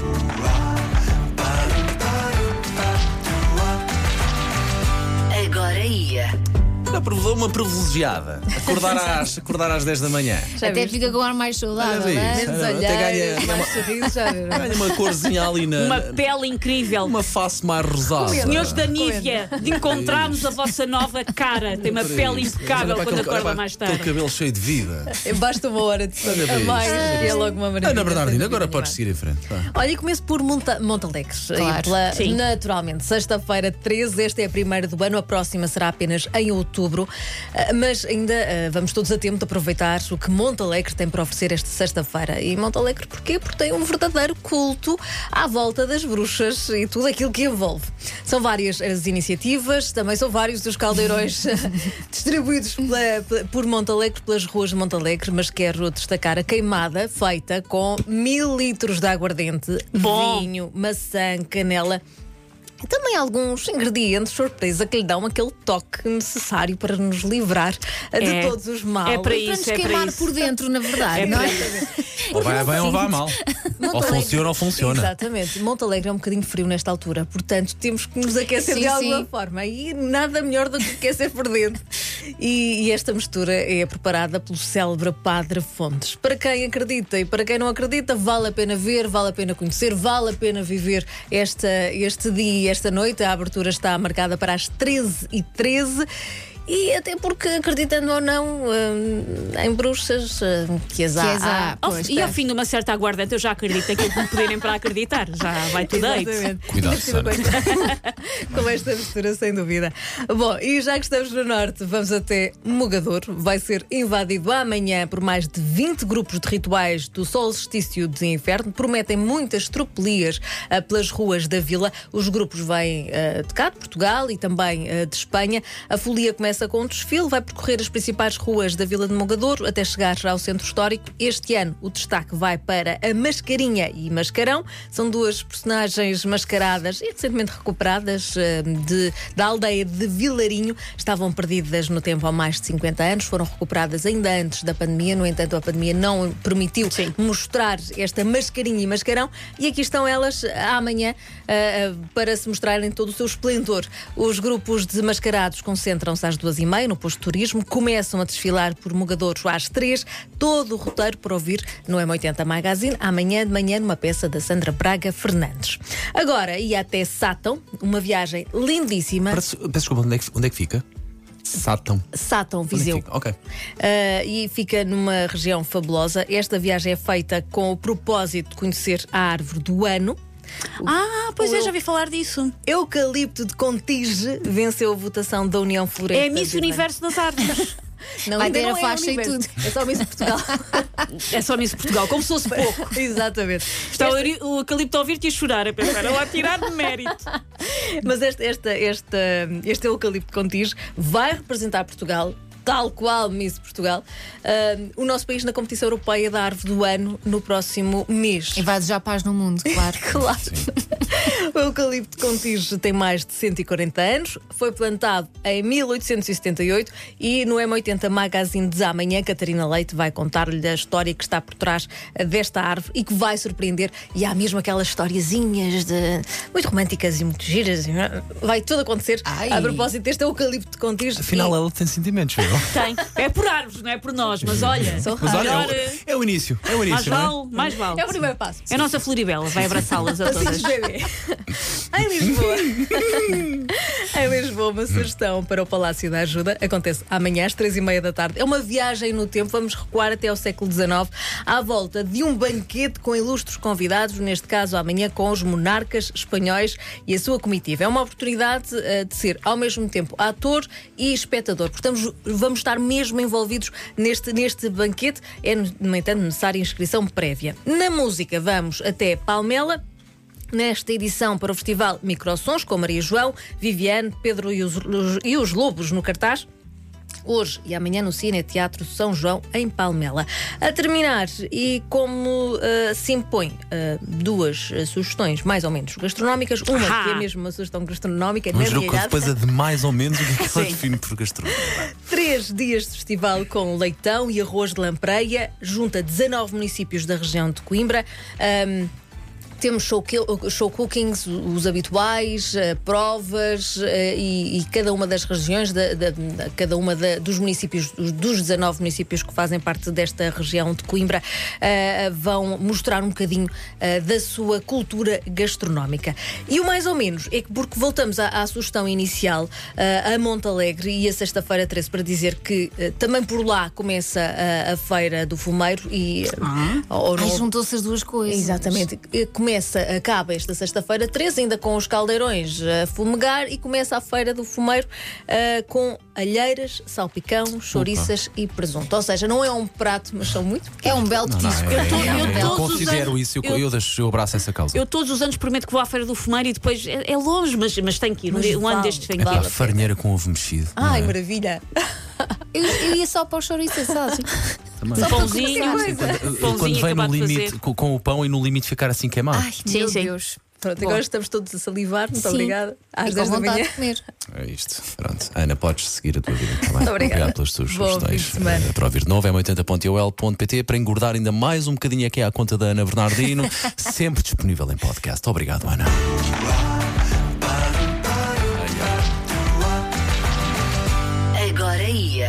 Agora Uma Uma privilegiada. Acordar às, acordar às 10 da manhã. Até fica com um ar mais saudável, Olha não isso. é? Menos Até ganha- mais já viram? Ganha uma corzinha ali na. Uma na- pele incrível. uma face mais rosada. Senhores da Nívia, de encontrarmos a vossa nova cara. Tem uma pele impecável Olha para quando aquele- olha acorda para mais Aquele tarde. cabelo cheio de vida. Basta uma hora de sono Olha a para mais e é logo uma maravilha. Ana Bernardina, sem agora podes seguir em frente. vá. Olha, e começo por Monta Montalegres. Claro. E pela- Sim. naturalmente, sexta-feira 13, esta é a primeira do ano, a próxima será apenas em outubro. Ah, Mas ainda ah, vamos todos a tempo de aproveitar o que Montalegre tem para oferecer esta sexta-feira. E Montalegre porquê? Porque tem um verdadeiro culto à volta das bruxas e tudo aquilo que envolve. São várias as iniciativas, também são vários os caldeirões distribuídos pela- por Montalegre, pelas ruas de Montalegre, mas quero destacar a queimada feita com mil litros de aguardente, Bom. vinho, maçã, canela. E também alguns ingredientes surpresa que lhe dão aquele toque necessário para nos livrar eh, de É. todos os males. É para Para isso, nos é para queimar isso. por dentro, na verdade, É não para é? Ou vai bem ou vai mal. Ou Montalegre- funciona ou funciona. Exatamente. Montalegre é um bocadinho frio nesta altura, portanto temos que nos aquecer Sim, de alguma sim. forma. E nada melhor do que aquecer por dentro. E, e esta mistura é preparada pelo célebre Padre Fontes. Para quem acredita e para quem não acredita, vale a pena ver, vale a pena conhecer, vale a pena viver esta, este dia e esta noite. A abertura está marcada para as 13h13. E até porque, acreditando ou não, hum, em bruxas, hum, que as há. Que as há. há. Ao- Pois, e ao fim de uma certa aguardante, eu já acredito que me pedirem para acreditar. Já vai tudo. Exatamente. Cuidado, Sara. com esta mistura, sem dúvida. Bom, e já que estamos no Norte, vamos até Mogador. Vai ser invadido amanhã por mais de 20 grupos de rituais do solstício de inverno. Prometem muitas tropelias ah, pelas ruas da vila. Os grupos vêm ah, de cá, de Portugal e também ah, de Espanha. A folia começa com um desfile, vai percorrer as principais ruas da vila de Mogador até chegar ao centro histórico. Este ano o destaque vai para a Mascarinha e Mascarão. São duas personagens mascaradas e recentemente recuperadas ah, de, da aldeia de Vilarinho. Estavam perdidas no tempo há mais de 50 anos, foram recuperadas ainda antes da pandemia. No entanto, a pandemia não permitiu Sim. mostrar esta mascarinha e mascarão. E aqui estão elas amanhã ah, ah, para se mostrarem todo o seu esplendor. Os grupos de mascarados concentram-se às duas e meia no posto de turismo, começam a desfilar por Mogadores às três. Todo o roteiro para ouvir no M80 Magazine, amanhã de manhã, numa peça da Sandra Braga Fernandes. Agora, ia até Sátão, uma viagem lindíssima. Parece- Peço desculpa, onde é que, onde é que fica? Sátão. Sátão, Onde é Viseu. Ok. Uh, e fica numa região fabulosa. Esta viagem é feita com o propósito de conhecer a árvore do ano. Ah, pois é, já ouvi falar disso. Eucalipto de Contige venceu a votação da União Floresta. É a Miss. Universo das Árvores. Não, Vai ter a não é faixa e tudo. É só Miss Portugal. É só Miss Portugal. Como se fosse pouco. Exatamente. Está o eucalipto a ouvir-te a chorar, a pensar, ela a tirar de mérito. Mas este, esta, esta, este eucalipto de Contige vai representar Portugal. Tal qual Miss Portugal, uh, o nosso país na competição europeia da árvore do ano no próximo mês. E vai desejar paz no mundo, claro. Claro. O eucalipto de Contige tem mais de 140 anos, foi plantado em 1878 e no M80 Magazine de amanhã, Catarina Leite vai contar-lhe a história que está por trás desta árvore e que vai surpreender. E há mesmo aquelas historiazinhas de muito românticas e muito giras. Vai tudo acontecer Ai. a propósito deste eucalipto de Contige. Afinal, E- ela tem sentimentos, viu? Tem. É por árvores, não é por nós, mas olha, Mas olha, melhor, é o, é o início. É o mais início, não é? vale, mais vale. É o primeiro passo. É a nossa Floribela, vai abraçá-las a Assim todas. bebê. em Lisboa. em Lisboa, uma sugestão para o Palácio da Ajuda. Acontece amanhã às três e meia da tarde. É uma viagem no tempo. Vamos recuar até ao século XIX, à volta de um banquete com ilustres convidados, neste caso amanhã com os monarcas espanhóis e a sua comitiva. É uma oportunidade eh, de ser ao mesmo tempo ator e espectador. Portanto, vamos estar mesmo envolvidos neste, neste banquete. É, no entanto, necessária inscrição prévia. Na música, vamos até Palmela. Nesta edição para o Festival Microsons, com Maria João, Viviane, Pedro e os, e os Lobos no cartaz. Hoje e amanhã no Cine Teatro São João, em Palmela. A terminar, e como ah, se impõe ah, duas ah, sugestões mais ou menos gastronómicas, uma Ah. que é mesmo uma sugestão gastronómica, Vamos na ver o que realidade, depois a de mais ou menos o que é que ela define por gastronomia. Três dias de festival com leitão e arroz de lampreia, junta 19 municípios da região de Coimbra. Ahm, temos show, show cookings, os habituais, eh, provas eh, e, e cada uma das regiões, da, da- da- cada uma da- dos municípios, dos- dos 19 municípios que fazem parte desta região de Coimbra, eh, vão mostrar um bocadinho da sua cultura gastronómica. E o mais ou menos é que, porque voltamos à, à sugestão inicial, a Montalegre e a sexta-feira 13, para dizer que também por lá começa a, a feira do fumeiro e. eh, ou não- juntou-se as duas coisas. Exatamente. Eh, Começa, acaba esta sexta-feira 13, ainda com os caldeirões a fumegar, e começa a feira do fumeiro eh, com alheiras, salpicão, chouriças e presunto. Ou seja, não é um prato, mas são muito É um belo petisco. é, É um eu os considero anos- isso, eu, eu- eu, deixo, eu abraço essa causa. Eu todos os anos prometo que vou à Feira do Fumeiro e depois é, é longe, mas, mas tenho que ir. Um, Mas um ano vale, destes tenho que É ir. vale. farinheira com ovo mexido. Ai, é? maravilha! Eu, eu ia só para o chouriço assado. Também. Só Pãozinho. Quando, Pãozinho quando vem no limite com, com o pão e no limite ficar assim queimado. Ai, Sim, meu sim. Deus. Pronto, Bom. agora estamos todos a salivar. Muito Sim. obrigada. Às E com 10 da manhã. de comer. É isto. Pronto. Ana, podes seguir a tua vida. Tá bem? Muito obrigada. Obrigado pelas tuas sugestões. Eh, Para ouvir de novo, é 80.ol.pt para engordar ainda mais um bocadinho aqui à conta da Ana Bernardino. sempre disponível em podcast. Obrigado, Ana.